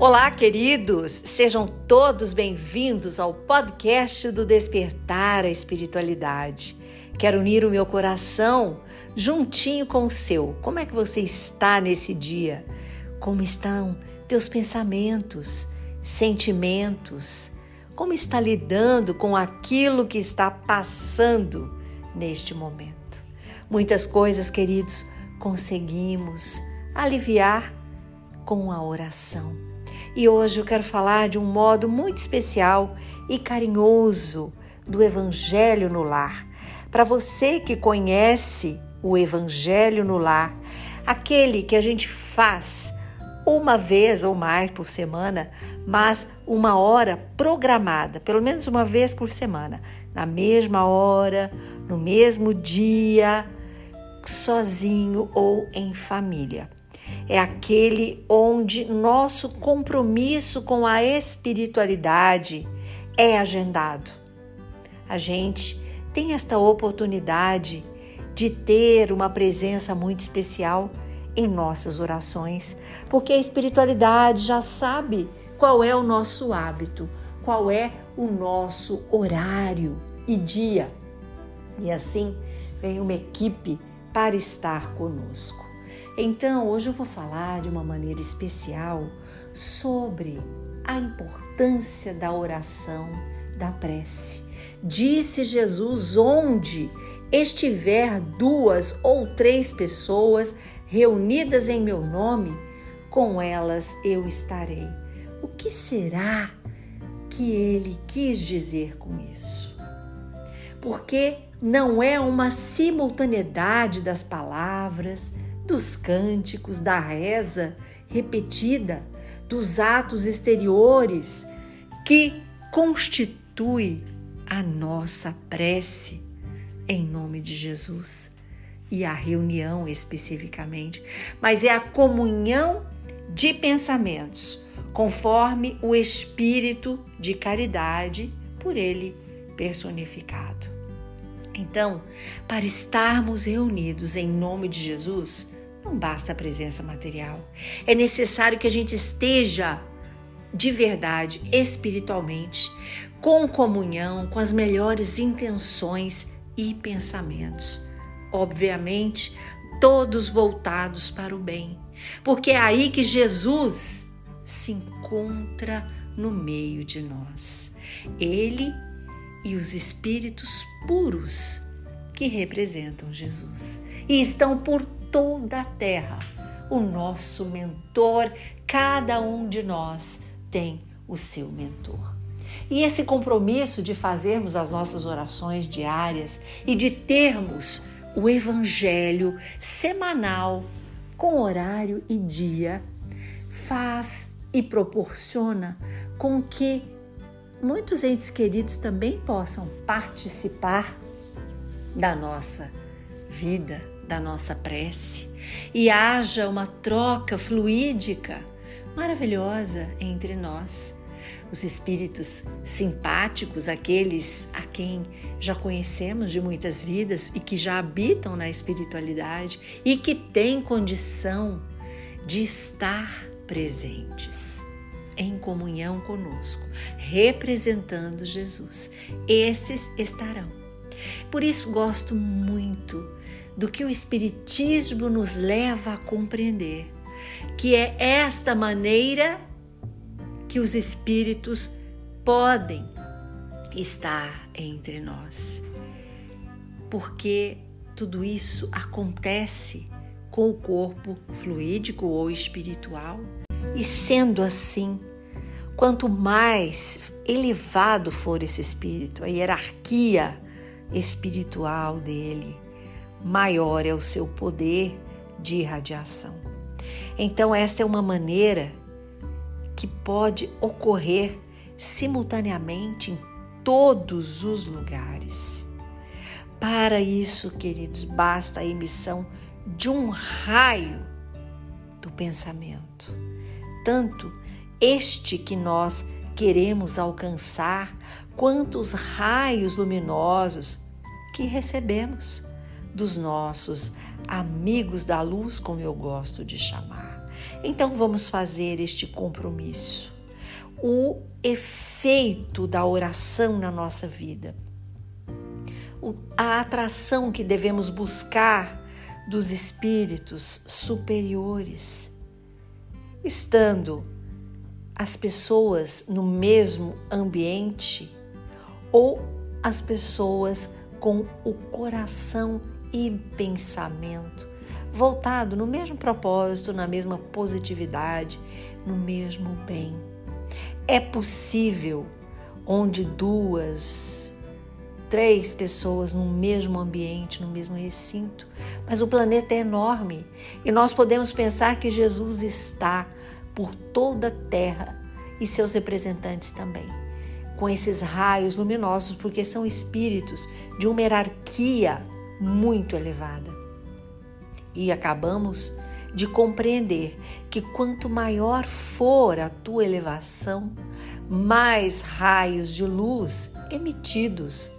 Olá, queridos! Sejam todos bem-vindos ao podcast do Despertar a Espiritualidade. Quero unir o meu coração juntinho com o seu. Como é que você está nesse dia? Como estão teus pensamentos, sentimentos? Como está lidando com aquilo que está passando neste momento? Muitas coisas, queridos, conseguimos aliviar com a oração. E hoje eu quero falar de um modo muito especial e carinhoso do Evangelho no Lar. Para você que conhece o Evangelho no Lar, aquele que a gente faz uma vez ou mais por semana, mas uma hora programada, pelo menos uma vez por semana, na mesma hora, no mesmo dia, sozinho ou em família é aquele onde nosso compromisso com a espiritualidade é agendado. A gente tem esta oportunidade de ter uma presença muito especial em nossas orações, porque a espiritualidade já sabe qual é o nosso hábito, qual é o nosso horário e dia. E assim vem uma equipe para estar conosco. Então, hoje eu vou falar de uma maneira especial sobre a importância da oração, da prece. Disse Jesus: onde estiver duas ou três pessoas reunidas em meu nome, com elas eu estarei. O que será que ele quis dizer com isso? Porque não é uma simultaneidade das palavras, dos cânticos, da reza repetida, dos atos exteriores que constitui a nossa prece em nome de Jesus e a reunião especificamente, mas é a comunhão de pensamentos, conforme o espírito de caridade por ele personificado. Então, para estarmos reunidos em nome de Jesus, não basta a presença material. É necessário que a gente esteja de verdade, espiritualmente, com comunhão, com as melhores intenções e pensamentos. Obviamente, todos voltados para o bem, porque é aí que Jesus se encontra no meio de nós. Ele e os espíritos puros que representam Jesus e estão por toda a terra. O nosso mentor, cada um de nós tem o seu mentor. E esse compromisso de fazermos as nossas orações diárias e de termos o evangelho semanal com horário e dia faz e proporciona com que muitos entes queridos também possam participar da nossa vida da nossa prece e haja uma troca fluídica maravilhosa entre nós. Os espíritos simpáticos, aqueles a quem já conhecemos de muitas vidas e que já habitam na espiritualidade e que têm condição de estar presentes em comunhão conosco, representando Jesus. Esses estarão. Por isso gosto muito do que o Espiritismo nos leva a compreender, que é esta maneira que os espíritos podem estar entre nós. Porque tudo isso acontece com o corpo fluídico ou espiritual. E sendo assim, quanto mais elevado for esse espírito, a hierarquia espiritual dele, maior é o seu poder de irradiação. Então, esta é uma maneira que pode ocorrer simultaneamente em todos os lugares. Para isso, queridos, basta a emissão de um raio do pensamento, tanto este que nós queremos alcançar, quanto os raios luminosos que recebemos dos nossos amigos da luz, como eu gosto de chamar. Então vamos fazer este compromisso. O efeito da oração na nossa vida, a atração que devemos buscar dos espíritos superiores, estando as pessoas no mesmo ambiente ou as pessoas com o coração e pensamento voltado no mesmo propósito, na mesma positividade, no mesmo bem. É possível onde duas, três pessoas no mesmo ambiente, no mesmo recinto, mas o planeta é enorme e nós podemos pensar que Jesus está por toda a Terra e seus representantes também, com esses raios luminosos, porque são espíritos de uma hierarquia muito elevada. E acabamos de compreender que quanto maior for a tua elevação, mais raios de luz emitidos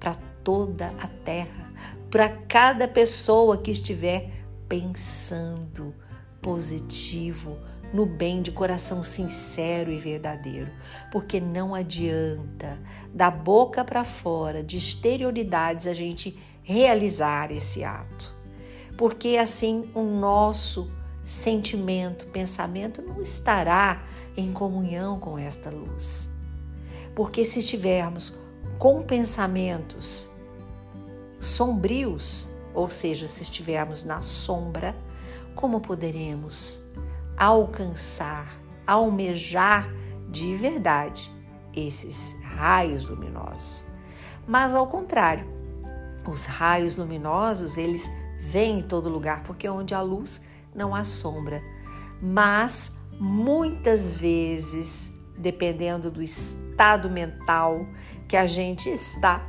para toda a terra, para cada pessoa que estiver pensando positivo, no bem de coração sincero e verdadeiro, porque não adianta da boca para fora, de exterioridades, a gente realizar esse ato. Porque assim o nosso sentimento, pensamento não estará em comunhão com esta luz. Porque se estivermos com pensamentos sombrios, ou seja, se estivermos na sombra, como poderemos alcançar, almejar de verdade esses raios luminosos? Mas ao contrário, os raios luminosos, eles vêm em todo lugar, porque onde há luz não há sombra. Mas muitas vezes, dependendo do estado mental que a gente está,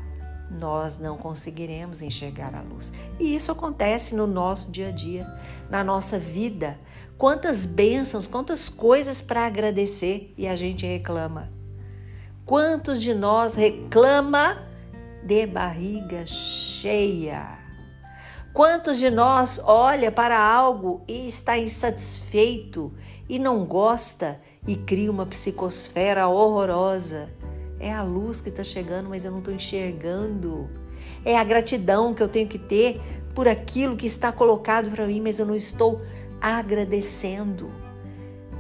nós não conseguiremos enxergar a luz. E isso acontece no nosso dia a dia, na nossa vida. Quantas bênçãos, quantas coisas para agradecer e a gente reclama. Quantos de nós reclama de barriga cheia. Quantos de nós olha para algo e está insatisfeito e não gosta e cria uma psicosfera horrorosa? É a luz que está chegando, mas eu não estou enxergando. É a gratidão que eu tenho que ter por aquilo que está colocado para mim, mas eu não estou agradecendo.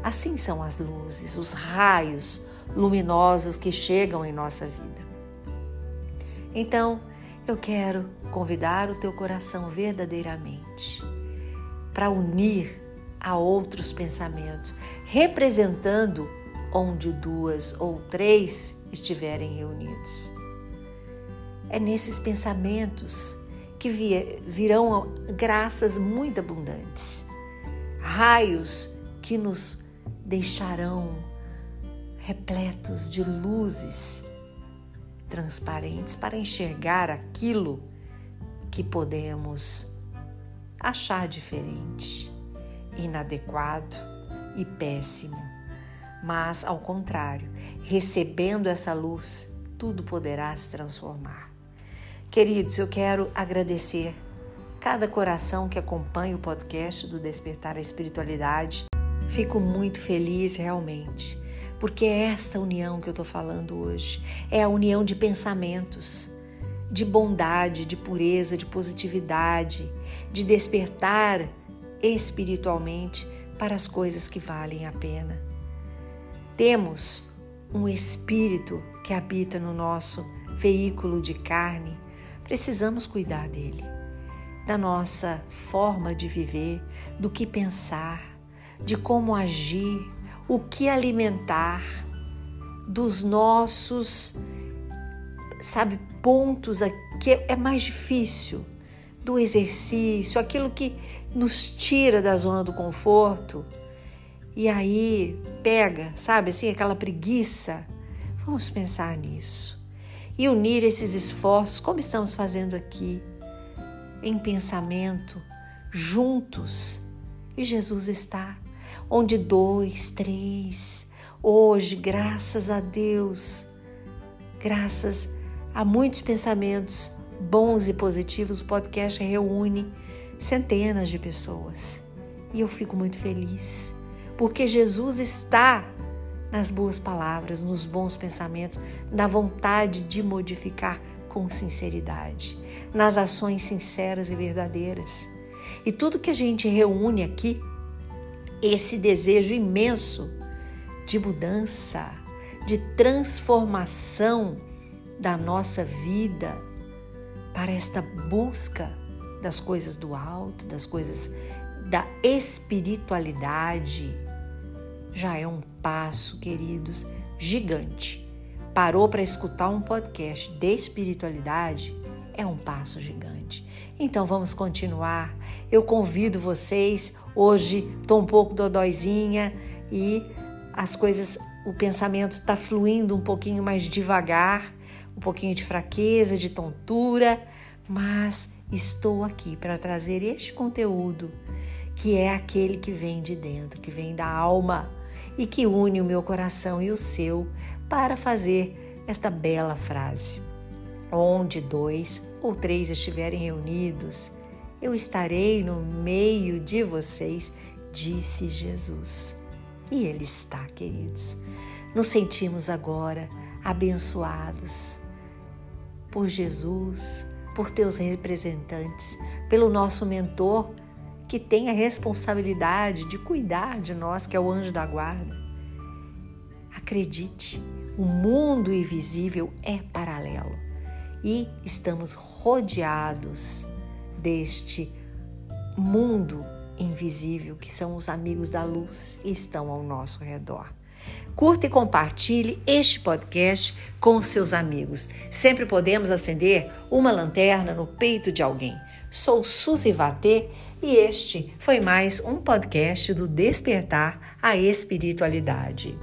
Assim são as luzes, os raios luminosos que chegam em nossa vida. Então, eu quero convidar o teu coração verdadeiramente para unir a outros pensamentos, representando onde duas ou três estiverem reunidos. É nesses pensamentos que virão graças muito abundantes, raios que nos deixarão repletos de luzes transparentes para enxergar aquilo que podemos achar diferente, inadequado e péssimo. Mas, ao contrário, recebendo essa luz, tudo poderá se transformar. Queridos, eu quero agradecer cada coração que acompanha o podcast do Despertar a Espiritualidade. Fico muito feliz realmente porque é esta união que eu estou falando hoje. É a união de pensamentos, de bondade, de pureza, de positividade, de despertar espiritualmente para as coisas que valem a pena. Temos um espírito que habita no nosso veículo de carne, precisamos cuidar dele, da nossa forma de viver, do que pensar, de como agir, o que alimentar dos nossos, sabe, pontos que é mais difícil do exercício, aquilo que nos tira da zona do conforto. E aí pega, sabe, assim, aquela preguiça. Vamos pensar nisso e unir esses esforços, como estamos fazendo aqui, em pensamento, juntos. E Jesus está onde dois, três, hoje, graças a Deus, graças a muitos pensamentos bons e positivos, o podcast reúne centenas de pessoas E eu fico muito feliz, porque Jesus está nas boas palavras, nos bons pensamentos, na vontade de modificar com sinceridade, nas ações sinceras e verdadeiras. E tudo que a gente reúne aqui, esse desejo imenso de mudança, de transformação da nossa vida para esta busca das coisas do alto, das coisas da espiritualidade, já é um passo, queridos, gigante. Parou para escutar um podcast de espiritualidade? É um passo gigante. Então vamos continuar. Eu convido vocês. Hoje estou um pouco dodóizinha e as coisas, o pensamento está fluindo um pouquinho mais devagar, um pouquinho de fraqueza, de tontura, mas estou aqui para trazer este conteúdo que é aquele que vem de dentro, que vem da alma e que une o meu coração e o seu para fazer esta bela frase. Onde dois ou três estiverem reunidos, eu estarei no meio de vocês, disse Jesus. E Ele está, queridos. Nos sentimos agora abençoados por Jesus, por teus representantes, pelo nosso mentor que tem a responsabilidade de cuidar de nós, que é o anjo da guarda. Acredite, o mundo invisível é paralelo e estamos rodeados deste mundo invisível que são os amigos da luz e estão ao nosso redor. Curta e compartilhe este podcast com seus amigos. Sempre podemos acender uma lanterna no peito de alguém. Sou Suzy Vatê e este foi mais um podcast do Despertar a Espiritualidade.